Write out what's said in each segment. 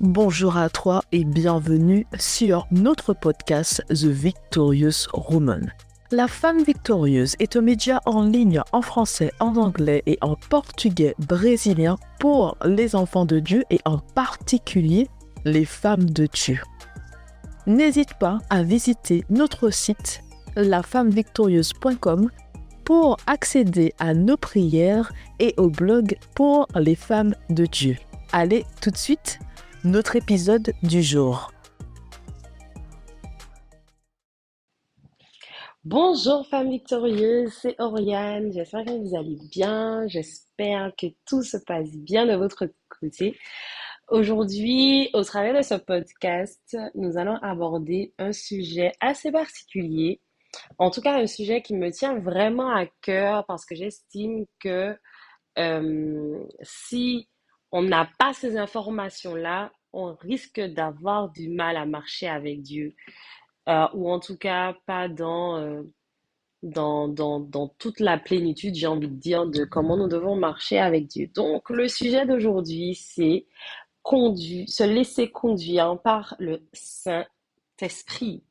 Bonjour à toi et bienvenue sur notre podcast The Victorious Woman. La femme victorieuse est un média en ligne en français, en anglais et en portugais brésilien pour les enfants de Dieu et en particulier les femmes de Dieu. N'hésite pas à visiter notre site lafemmevictorieuse.com pour accéder à nos prières et au blog pour les femmes de Dieu. Allez tout de suite notre épisode du jour. Bonjour femmes victorieuses, c'est Oriane, j'espère que vous allez bien, j'espère que tout se passe bien de votre côté. Aujourd'hui, au travers de ce podcast, nous allons aborder un sujet assez particulier, en tout cas un sujet qui me tient vraiment à cœur parce que j'estime que euh, si on n'a pas ces informations-là, on risque d'avoir du mal à marcher avec Dieu. Euh, ou en tout cas pas dans, euh, dans, dans, dans, toute la plénitude, j'ai envie de dire, de comment nous devons marcher avec Dieu. Donc, le sujet d'aujourd'hui, c'est se laisser conduire par le Saint-Esprit.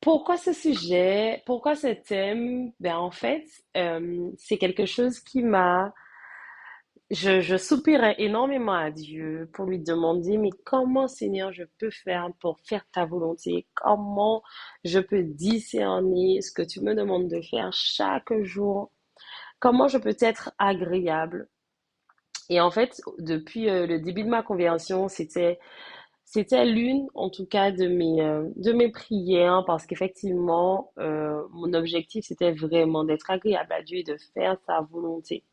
Pourquoi ce sujet? Pourquoi ce thème? Ben en fait, euh, c'est quelque chose qui m'a je, soupirais énormément à Dieu pour lui demander, mais comment Seigneur je peux faire pour faire ta volonté? Comment je peux discerner ce que tu me demandes de faire chaque jour? Comment je peux être agréable? Et en fait, depuis euh, le début de ma conversion, c'était l'une, en tout cas, de mes, euh, prières, parce qu'effectivement, euh, mon objectif, c'était vraiment d'être agréable à Dieu et de faire sa volonté.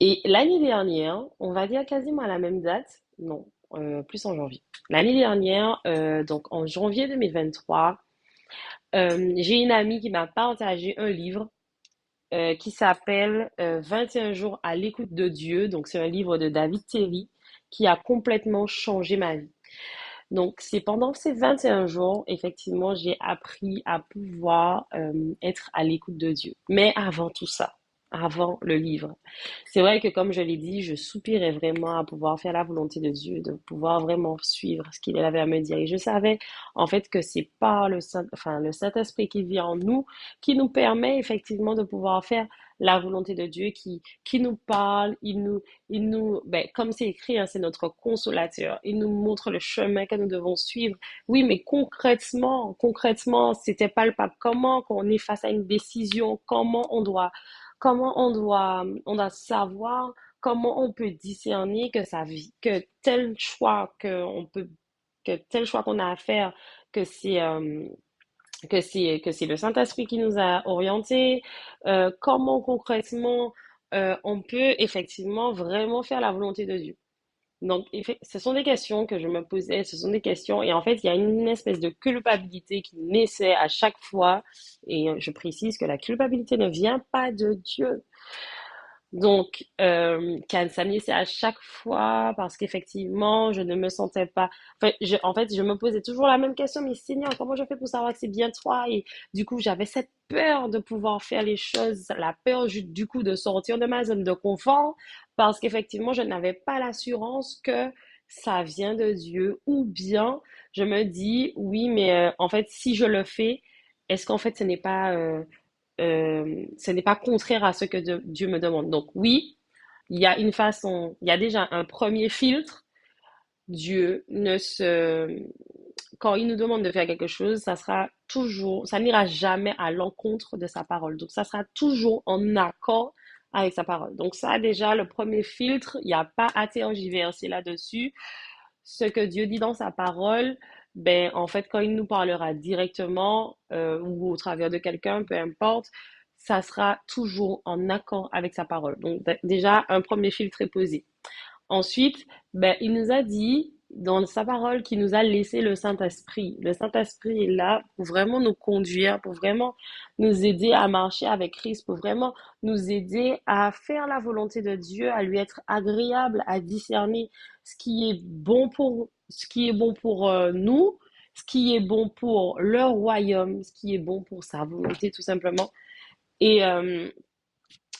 Et l'année dernière, on va dire quasiment à la même date, non, euh, plus en janvier. L'année dernière, euh, donc en janvier 2023, euh, j'ai une amie qui m'a partagé un livre qui s'appelle 21 jours à l'écoute de Dieu. Donc c'est un livre de David Terry qui a complètement changé ma vie. Donc c'est pendant ces 21 jours, effectivement, j'ai appris à pouvoir être à l'écoute de Dieu. Mais avant tout ça, avant le livre. C'est vrai que comme je l'ai dit, je soupirais vraiment à pouvoir faire la volonté de Dieu, de pouvoir vraiment suivre ce qu'il avait à me dire. Et je savais en fait que c'est pas le Saint, enfin le Saint-Esprit qui vit en nous qui nous permet effectivement de pouvoir faire la volonté de Dieu qui, qui nous parle, il nous, il nous, ben, comme c'est écrit, hein, c'est notre consolateur. Il nous montre le chemin que nous devons suivre. Oui, mais concrètement, concrètement, c'était pas le pape. Comment, on est face à une décision, comment on doit, comment on doit, savoir, comment on peut discerner que que tel choix que on peut, que tel choix qu'on a à faire, que c'est euh, le Saint-Esprit qui nous a orientés, euh, comment concrètement euh, on peut effectivement vraiment faire la volonté de Dieu. Donc, ce sont des questions que je me posais, ce sont des questions, et en fait, il y a une espèce de culpabilité qui naissait à chaque fois, et je précise que la culpabilité ne vient pas de Dieu. Donc, euh, ça c'est à chaque fois parce qu'effectivement, je ne me sentais pas. En fait, je me posais toujours la même question, mais Seigneur, comment je fais pour savoir que c'est bien toi? Et du coup, j'avais cette peur de pouvoir faire les choses, la peur du coup de sortir de ma zone de confort parce qu'effectivement, je n'avais pas l'assurance que ça vient de Dieu ou bien je me dis, oui, mais euh, en fait, si je le fais, est-ce qu'en fait, ce n'est pas. Euh, euh, ce n'est pas contraire à ce que Dieu me demande? Donc oui, il y a une façon, il y a déjà un premier filtre. Dieu ne se, quand il nous demande de faire quelque chose, ça sera toujours, ça n'ira jamais à l'encontre de sa parole. Donc ça sera toujours en accord avec sa parole. Donc ça déjà, le premier filtre, il n'y a pas à tergiverser là-dessus. Ce que Dieu dit dans sa parole, ben en fait quand il nous parlera directement euh, ou au travers de quelqu'un, peu importe, ça sera toujours en accord avec sa parole. Donc déjà un premier filtre est posé. Ensuite, ben il nous a dit dans sa parole qu'il nous a laissé le Saint-Esprit. Le Saint-Esprit est là pour vraiment nous conduire, pour vraiment nous aider à marcher avec Christ, pour vraiment nous aider à faire la volonté de Dieu, à lui être agréable, à discerner ce qui est bon pour, ce qui est bon pour euh, nous, ce qui est bon pour leur royaume, ce qui est bon pour sa volonté tout simplement. Et, euh,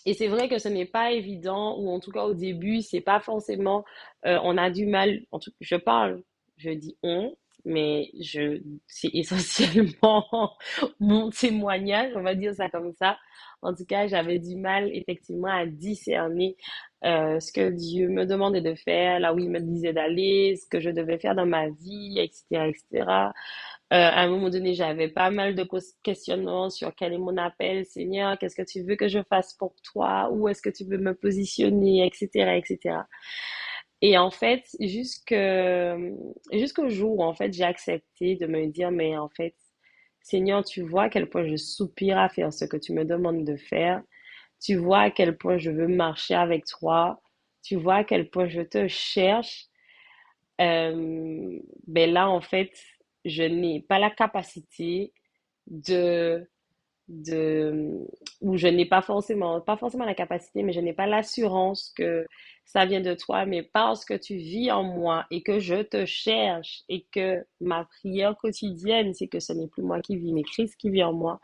Et c'est vrai que ce n'est pas évident, ou en tout cas au début, c'est pas forcément, euh, on a du mal, en tout, je parle, je dis on, mais je, c'est essentiellement mon témoignage, on va dire ça comme ça. En tout cas, j'avais du mal effectivement à discerner euh, ce que Dieu me demandait de faire, là où il me disait d'aller, ce que je devais faire dans ma vie, etc., etc. Euh, à un moment donné, j'avais pas mal de questionnements sur quel est mon appel, Seigneur, qu'est-ce que tu veux que je fasse pour toi, où est-ce que tu veux me positionner, etc., etc. Et en fait, jusqu'au jour où en fait j'ai accepté de me dire, mais en fait, Seigneur, tu vois à quel point je soupire à faire ce que tu me demandes de faire. Tu vois à quel point je veux marcher avec toi. Tu vois à quel point je te cherche. Euh, ben là, en fait, je n'ai pas la capacité de, ou je n'ai pas forcément, pas forcément la capacité, mais je n'ai pas l'assurance que ça vient de toi, mais parce que tu vis en moi et que je te cherche et que ma prière quotidienne, c'est que ce n'est plus moi qui vis, mais Christ qui vit en moi,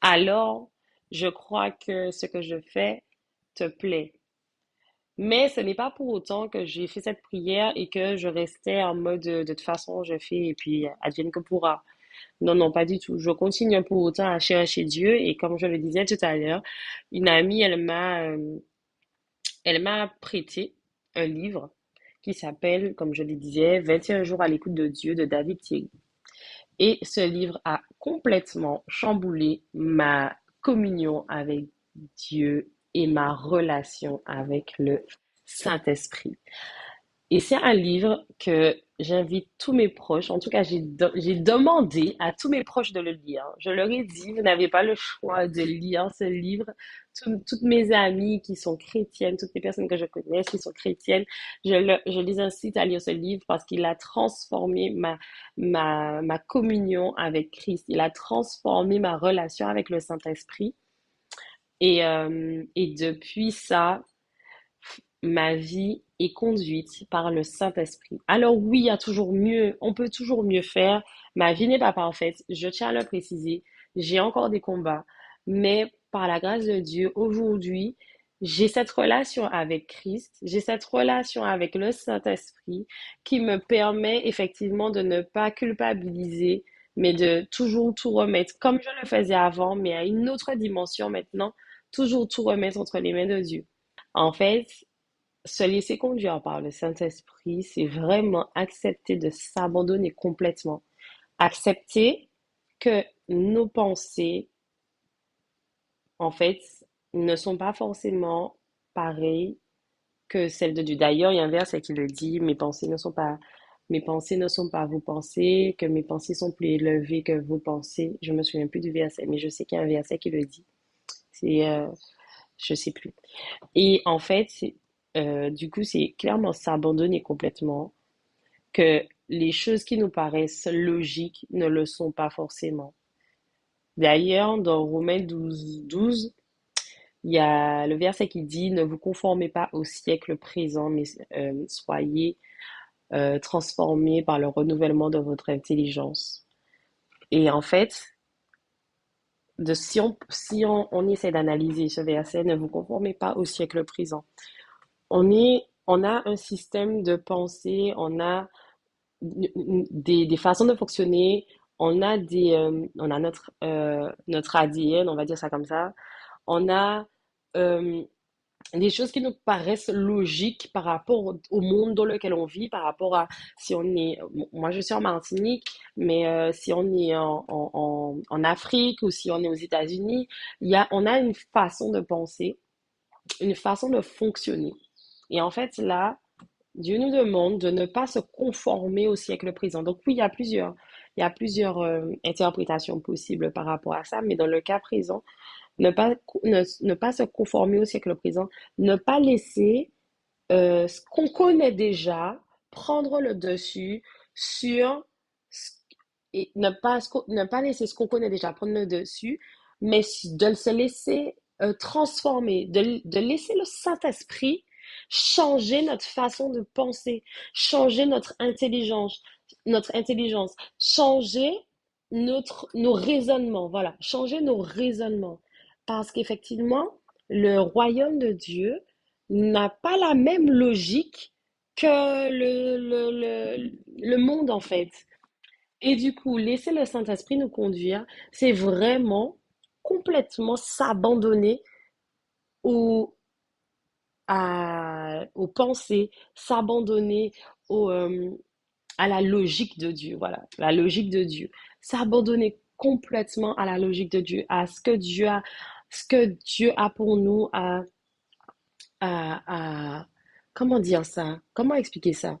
alors je crois que ce que je fais te plaît. Mais ce n'est pas pour autant que j'ai fait cette prière et que je restais en mode de, toute façon, je fais et puis advienne que pourra. Non, non, pas du tout. Je continue pour autant à chercher Dieu et comme je le disais tout à l'heure, une amie, elle m'a, euh, elle m'a prêté un livre qui s'appelle, comme je le disais, 21 jours à l'écoute de Dieu de David Thierry. Et ce livre a complètement chamboulé ma communion avec Dieu et ma relation avec le Saint-Esprit. Et c'est un livre que j'invite tous mes proches, en tout cas j'ai demandé à tous mes proches de le lire. Je leur ai dit, vous n'avez pas le choix de lire ce livre. toutes mes amies qui sont chrétiennes, toutes les personnes que je connais qui sont chrétiennes, je, je les incite à lire ce livre parce qu'il a transformé ma, ma, ma communion avec Christ. Il a transformé ma relation avec le Saint-Esprit. Et, euh, et depuis ça, ma vie est conduite par le Saint-Esprit. Alors oui, il y a toujours mieux, on peut toujours mieux faire. Ma vie n'est pas parfaite, je tiens à le préciser. J'ai encore des combats, mais par la grâce de Dieu, aujourd'hui, j'ai cette relation avec Christ, j'ai cette relation avec le Saint-Esprit qui me permet effectivement de ne pas culpabiliser, mais de toujours tout remettre comme je le faisais avant, mais à une autre dimension maintenant, toujours tout remettre entre les mains de Dieu. En fait, se laisser conduire par le Saint-Esprit, c'est vraiment accepter de s'abandonner complètement. Accepter que nos pensées, en fait, ne sont pas forcément pareilles que celles de Dieu. D'ailleurs, il y a un verset qui le dit, mes pensées ne sont pas mes pensées ne sont pas vos pensées, que mes pensées sont plus élevées que vos pensées. Je me souviens plus du verset, mais je sais qu'il y a un verset qui le dit. C'est, euh, je sais plus. Et en fait, euh, du coup, c'est clairement s'abandonner complètement, que les choses qui nous paraissent logiques ne le sont pas forcément. D'ailleurs, dans Romains 12, 12, il y a le verset qui dit Ne vous conformez pas au siècle présent, mais euh, soyez euh, transformés par le renouvellement de votre intelligence. Et en fait, de, si on, si on, essaie d'analyser ce verset, ne vous conformez pas au siècle présent. On, est, on a un système de pensée, on a des, des façons de fonctionner, on a, des, euh, on a notre, euh, notre ADN, on va dire ça comme ça. On a euh, des choses qui nous paraissent logiques par rapport au monde dans lequel on vit, par rapport à si on est, moi je suis en Martinique, mais euh, si on est en, en, en, Afrique ou si on est aux États-Unis, il y a, on a une façon de penser, une façon de fonctionner. Et en fait, là, Dieu nous demande de ne pas se conformer au siècle présent. Donc oui, il y a plusieurs, il y a plusieurs euh, interprétations possibles par rapport à ça, mais dans le cas présent, ne pas, ne, pas se conformer au siècle présent, ne pas laisser euh, ce qu'on connaît déjà prendre le dessus sur et ne pas, ne pas laisser ce qu'on connaît déjà prendre le dessus, mais de se laisser euh, transformer, de, de laisser le Saint-Esprit changer notre façon de penser, changer notre intelligence, notre intelligence, changer notre, nos raisonnements, voilà, changer nos raisonnements. Parce qu'effectivement, le royaume de Dieu n'a pas la même logique que le, le, le, monde, en fait. Et du coup, laisser le Saint-Esprit nous conduire, c'est vraiment complètement s'abandonner aux, à, aux pensées, s'abandonner euh, à la logique de Dieu. Voilà, la logique de Dieu. S'abandonner complètement à la logique de Dieu, à ce que Dieu a, ce que Dieu a pour nous, à, à, comment dire ça? Comment expliquer ça?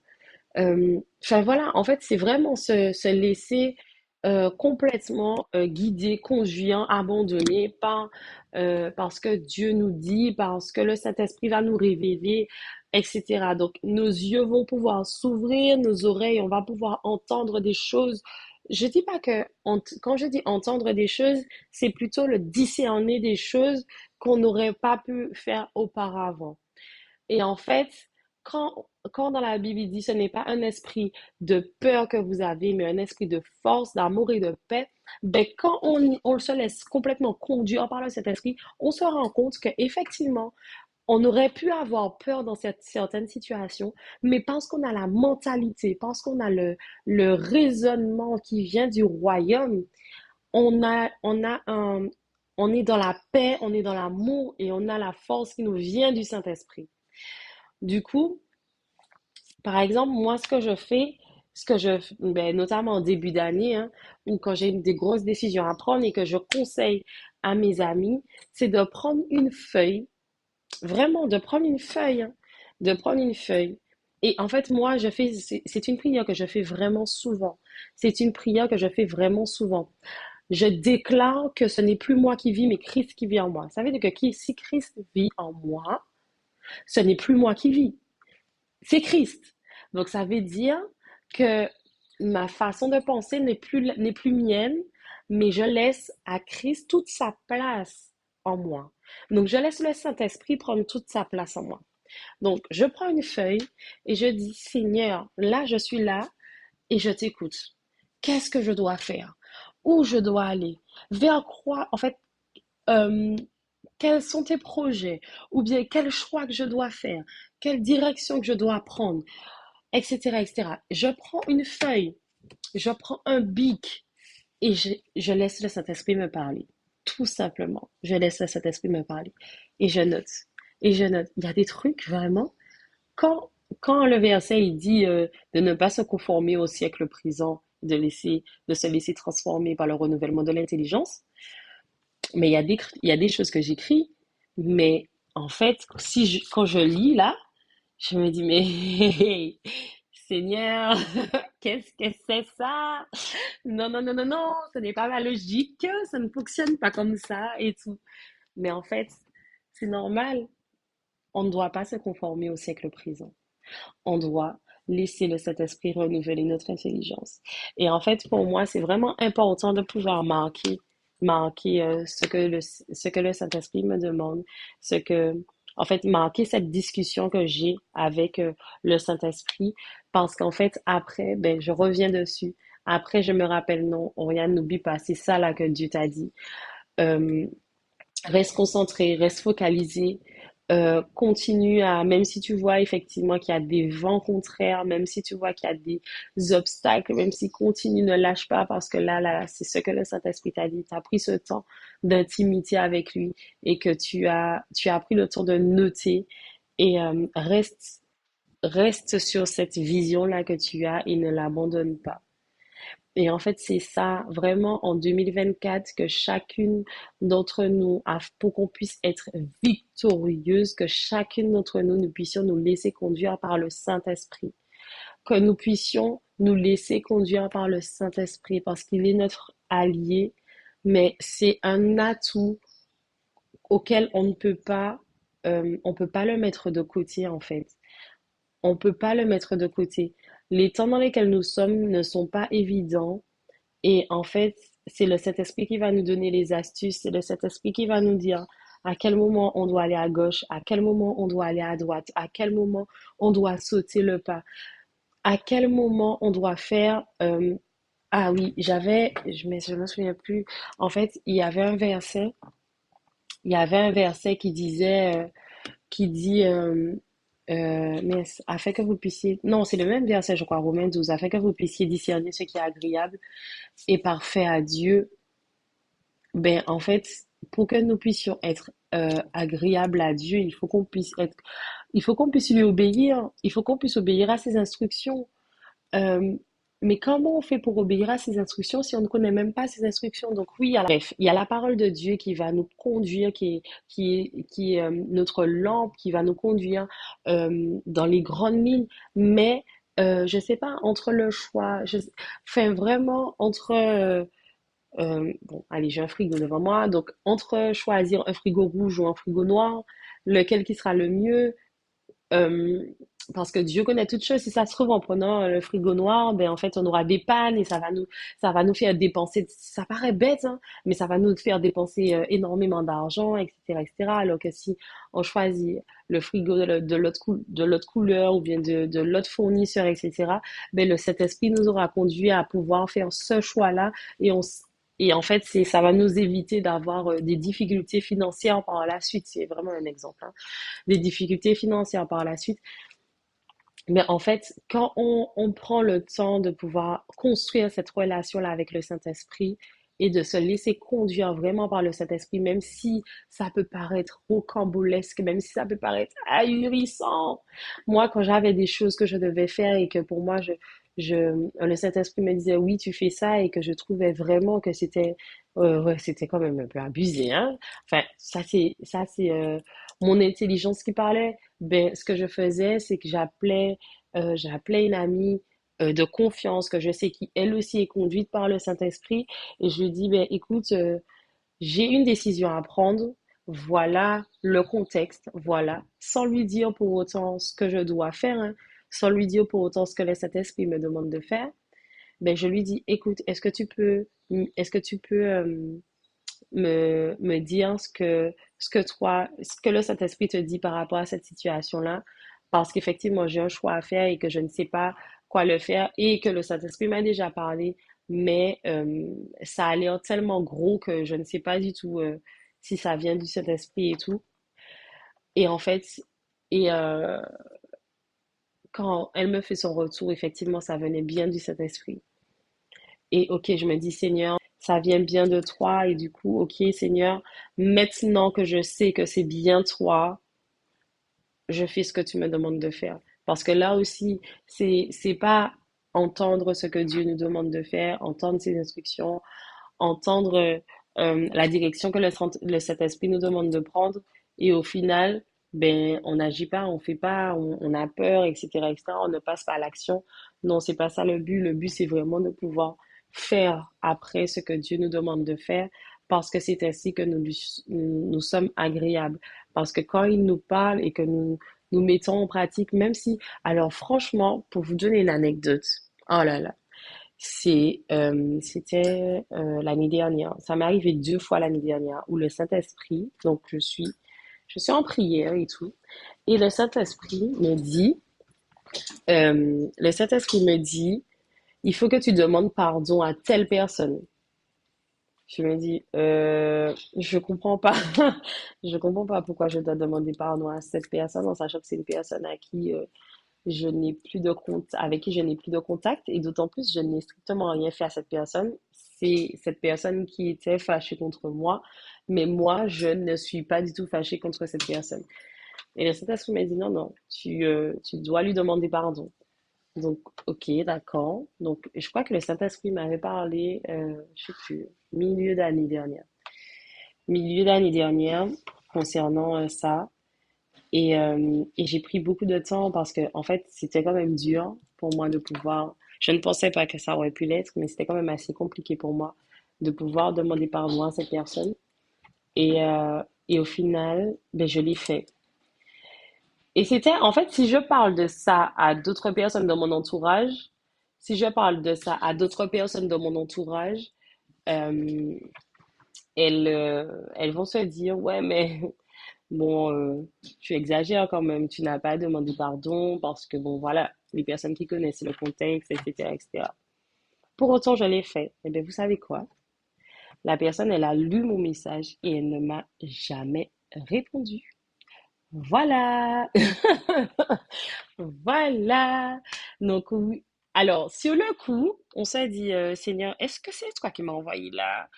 Euh, enfin voilà, en fait, c'est vraiment se, se laisser euh, complètement euh, guider, conduire, abandonner par, parce que Dieu nous dit, parce que le Saint-Esprit va nous révéler, etc. Donc, nos yeux vont pouvoir s'ouvrir, nos oreilles, on va pouvoir entendre des choses. Je dis pas que, quand je dis entendre des choses, c'est plutôt le discerner des choses qu'on n'aurait pas pu faire auparavant. Et en fait, quand, quand dans la Bible il dit ce n'est pas un esprit de peur que vous avez, mais un esprit de force, d'amour et de paix, ben quand on, on se laisse complètement conduire par cet esprit, on se rend compte qu'effectivement, on aurait pu avoir peur dans cette, certaines situations, mais parce qu'on a la mentalité, parce qu'on a le, raisonnement qui vient du royaume, on est dans la paix, on est dans l'amour et on a la force qui nous vient du Saint-Esprit. Du coup, par exemple, moi, ce que je fais, ce que je, ben, notamment en début d'année, hein, ou quand j'ai des grosses décisions à prendre et que je conseille à mes amis, c'est de prendre une feuille, vraiment de prendre une feuille, hein, de prendre une feuille. Et en fait, moi, je fais, c'est une prière que je fais vraiment souvent. C'est une prière que je fais vraiment souvent. Je déclare que ce n'est plus moi qui vis, mais Christ qui vit en moi. Ça veut dire que si Christ vit en moi, ce n'est plus moi qui vis, c'est Christ. Donc ça veut dire que ma façon de penser n'est plus, n'est plus mienne, mais je laisse à Christ toute sa place en moi. Donc je laisse le Saint-Esprit prendre toute sa place en moi. Donc je prends une feuille et je dis, Seigneur, là je suis là et je t'écoute. Qu'est-ce que je dois faire? Où je dois aller? Vers quoi? En fait, euh, quels sont tes projets? Ou bien quel choix que je dois faire, quelle direction que je dois prendre, etc. etc. Je prends une feuille, je prends un bic et je, laisse le Saint-Esprit me parler. Tout simplement, je laisse le Saint-Esprit me parler et je note. Et je note. Il y a des trucs vraiment. Quand, quand le verset dit euh, de ne pas se conformer au siècle présent, de, laisser, de se laisser transformer par le renouvellement de l'intelligence, mais il y a des, il y a des choses que j'écris, mais en fait, si quand je lis là, je me dis, mais Seigneur, qu'est-ce que c'est ça? Non, non, non, non, non, ce n'est pas ma logique, ça ne fonctionne pas comme ça et tout. Mais en fait, c'est normal. On ne doit pas se conformer au siècle présent. On doit laisser le Saint-Esprit renouveler notre intelligence. Et en fait, pour moi, c'est vraiment important de pouvoir marquer marquer euh, ce que le, ce que le Saint-Esprit me demande, ce que, en fait, marquer cette discussion que j'ai avec euh, le Saint-Esprit, parce qu'en fait, après, ben, je reviens dessus. Après, je me rappelle, non, rien n'oublie pas, c'est ça là que Dieu t'a dit. Euh, reste concentré, reste focalisé, euh, continue à, même si tu vois effectivement qu'il y a des vents contraires, même si tu vois qu'il y a des obstacles, même si continue, ne lâche pas parce que là, là, c'est ce que le Saint-Esprit t'a dit. Tu as pris ce temps d'intimité avec lui et que tu as, tu as pris le temps de noter et euh, reste, reste sur cette vision-là que tu as et ne l'abandonne pas. Et en fait, c'est ça, vraiment, en 2024, que chacune d'entre nous, pour qu'on puisse être victorieuse, que chacune d'entre nous, nous puissions nous laisser conduire par le Saint-Esprit. Que nous puissions nous laisser conduire par le Saint-Esprit, parce qu'il est notre allié, mais c'est un atout auquel on ne peut pas, euh, on peut pas le mettre de côté, en fait. On peut pas le mettre de côté les temps dans lesquels nous sommes ne sont pas évidents. Et en fait, c'est le Saint-Esprit qui va nous donner les astuces, c'est le Saint-Esprit qui va nous dire à quel moment on doit aller à gauche, à quel moment on doit aller à droite, à quel moment on doit sauter le pas, à quel moment on doit faire... Euh, ah oui, j'avais, je ne me souviens plus, en fait, il y avait un verset il y avait un verset qui disait, euh, qui dit, euh, euh, mais afin que vous puissiez, non, c'est le même verset, je crois, Romains 12, afin que vous puissiez discerner ce qui est agréable et parfait à Dieu. Ben, en fait, pour que nous puissions être euh, agréables à Dieu, il faut qu'on puisse il faut qu'on puisse lui obéir, il faut qu'on puisse obéir à ses instructions. Euh, mais comment on fait pour obéir à ses instructions si on ne connaît même pas ses instructions? Donc oui, bref, il y a la parole de Dieu qui va nous conduire, qui est, qui qui euh, notre lampe, qui va nous conduire euh, dans les grandes lignes. Mais euh, je sais pas, entre le choix, enfin vraiment entre... bon, allez, j'ai un frigo devant moi, donc entre choisir un frigo rouge ou un frigo noir, lequel qui sera le mieux, parce que Dieu connaît toutes choses. Si ça se trouve, en prenant euh, le frigo noir, ben en fait, on aura des pannes et ça va nous, ça va nous faire dépenser. Ça paraît bête, hein, mais ça va nous faire dépenser euh, énormément d'argent, etc., etc. Alors que si on choisit le frigo de, l'autre cou- couleur ou bien de, l'autre fournisseur, etc., ben le Saint-Esprit nous aura conduit à pouvoir faire ce choix-là et on, et en fait, c'est, ça va nous éviter d'avoir euh, des difficultés financières par la suite. C'est vraiment un exemple, hein. Des difficultés financières par la suite. Mais en fait, quand on, on prend le temps de pouvoir construire cette relation-là avec le Saint-Esprit et de se laisser conduire vraiment par le Saint-Esprit, même si ça peut paraître rocambolesque, même si ça peut paraître ahurissant. Moi, quand j'avais des choses que je devais faire et que pour moi, je, je, le Saint-Esprit me disait oui, tu fais ça et que je trouvais vraiment que c'était euh, c'était quand même un peu abusé, hein. Enfin, ça c'est ça c'est euh, mon intelligence qui parlait. Ben, ce que je faisais, c'est que j'appelais euh, j'appelais une amie euh, de confiance que je sais qui elle aussi est conduite par le Saint-Esprit. Et je lui dis ben écoute euh, j'ai une décision à prendre. Voilà le contexte. Voilà. Sans lui dire pour autant ce que je dois faire hein, sans lui dire pour autant ce que le Saint-Esprit me demande de faire. Ben je lui dis écoute est-ce que tu peux est-ce que tu peux me, me dire ce que, ce que toi, ce que le Saint-Esprit te dit par rapport à cette situation-là, parce qu'effectivement, j'ai un choix à faire et que je ne sais pas quoi le faire et que le Saint-Esprit m'a déjà parlé, mais euh, ça a l'air tellement gros que je ne sais pas du tout euh, si ça vient du Saint-Esprit et tout. Et en fait, et euh, quand elle me fait son retour, effectivement, ça venait bien du Saint-Esprit. Et ok, je me dis, Seigneur, ça vient bien de toi. Et du coup, ok, Seigneur, maintenant que je sais que c'est bien toi, je fais ce que tu me demandes de faire. Parce que là aussi, c'est, c'est pas entendre ce que Dieu nous demande de faire, entendre ses instructions, entendre euh, la direction que le, Saint-Esprit nous demande de prendre. Et au final, ben, on n'agit pas, on fait pas, on, on a peur, etc., etc. On ne passe pas à l'action. Non, c'est pas ça le but. Le but, c'est vraiment de pouvoir faire après ce que Dieu nous demande de faire parce que c'est ainsi que nous, nous sommes agréables. Parce que quand il nous parle et que nous nous mettons en pratique, même si, alors franchement, pour vous donner une anecdote, oh là là, c'est, euh, c'était euh, l'année dernière. Ça m'est arrivé deux fois l'année dernière où le Saint-Esprit, donc je suis, je suis en prière et tout, et le Saint-Esprit me dit, euh, le Saint-Esprit me dit, il faut que tu demandes pardon à telle personne. Je me dis, euh, je comprends pas, je comprends pas pourquoi je dois demander pardon à cette personne en sachant que c'est une personne à qui euh, je n'ai plus de compte, avec qui je n'ai plus de contact et d'autant plus je n'ai strictement rien fait à cette personne. C'est cette personne qui était fâchée contre moi, mais moi je ne suis pas du tout fâchée contre cette personne. Et le Saint-Esprit m'a dit non, non, tu, euh, tu dois lui demander pardon. Donc, ok, d'accord. Donc, je crois que le Saint-Esprit m'avait parlé, euh, je sais plus, milieu d'année dernière. Milieu d'année dernière, concernant euh, ça. Et, euh, et j'ai pris beaucoup de temps parce que, en fait, c'était quand même dur pour moi de pouvoir. Je ne pensais pas que ça aurait pu l'être, mais c'était quand même assez compliqué pour moi de pouvoir demander pardon à cette personne. Et, euh, et au final, ben, je l'ai fait. Et c'était, en fait, si je parle de ça à d'autres personnes dans mon entourage, si je parle de ça à d'autres personnes dans mon entourage, euh, elles, euh, elles vont se dire, ouais, mais bon, euh, tu exagères quand même, tu n'as pas demandé pardon parce que, bon, voilà, les personnes qui connaissent le contexte, etc., etc. Pour autant, je l'ai fait. Et bien, vous savez quoi? La personne, elle a lu mon message et elle ne m'a jamais répondu. Voilà. voilà. Donc, oui. Alors, sur le coup, on s'est dit, euh, Seigneur, est-ce que c'est toi qui m'as envoyé la,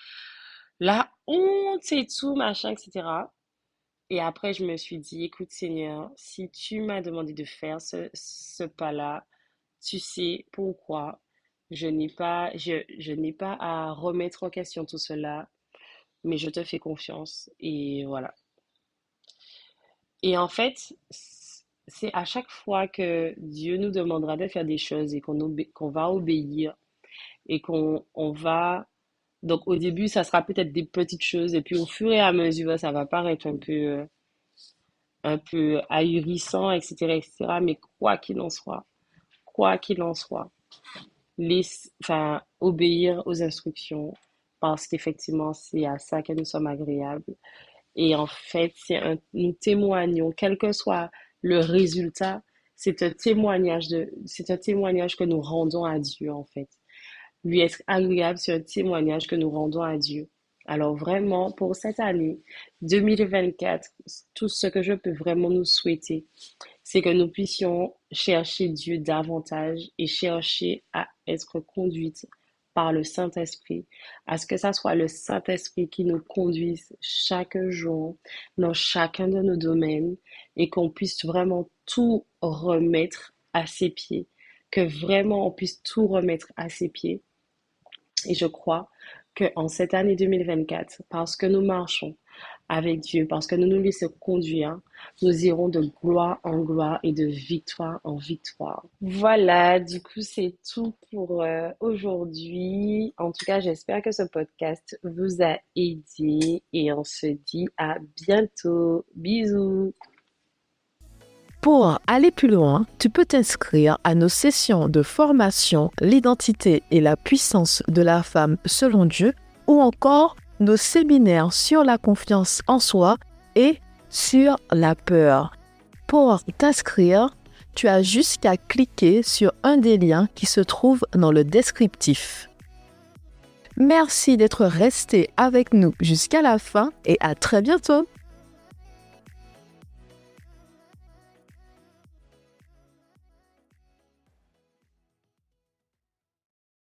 la honte et tout, machin, etc. Et après, je me suis dit, écoute, Seigneur, si tu m'as demandé de faire ce, pas-là, tu sais pourquoi. Je n'ai pas à remettre en question tout cela, mais je te fais confiance. Et voilà. Et en fait, c'est à chaque fois que Dieu nous demandera de faire des choses et qu'on qu'on va obéir et qu'on on va... Donc au début, ça sera peut-être des petites choses et puis au fur et à mesure, ça va paraître un peu, euh, un peu ahurissant, etc., etc. Mais quoi qu'il en soit, quoi qu'il en soit, enfin, obéir aux instructions parce qu'effectivement, c'est à ça que nous sommes agréables. Et en fait, c'est un, nous témoignons, quel que soit le résultat, c'est un témoignage de, c'est un témoignage que nous rendons à Dieu, en fait. Lui être agréable, c'est un témoignage que nous rendons à Dieu. Alors vraiment, pour cette année 2024, tout ce que je peux vraiment nous souhaiter, c'est que nous puissions chercher Dieu davantage et chercher à être conduite par le Saint-Esprit, à ce que ça soit le Saint-Esprit qui nous conduise chaque jour dans chacun de nos domaines et qu'on puisse vraiment tout remettre à ses pieds, que vraiment on puisse tout remettre à ses pieds. Et je crois qu'en cette année 2024, parce que nous marchons avec Dieu, parce que nous nous laissons conduire, nous irons de gloire en gloire et de victoire en victoire. Voilà, du coup, c'est tout pour euh, aujourd'hui. En tout cas, j'espère que ce podcast vous a aidé et on se dit à bientôt. Bisous. Pour aller plus loin, tu peux t'inscrire à nos sessions de formation L'identité et la puissance de la femme selon Dieu ou encore nos séminaires sur la confiance en soi et sur la peur. Pour t'inscrire, tu as juste qu'à cliquer sur un des liens qui se trouve dans le descriptif. Merci d'être resté avec nous jusqu'à la fin et à très bientôt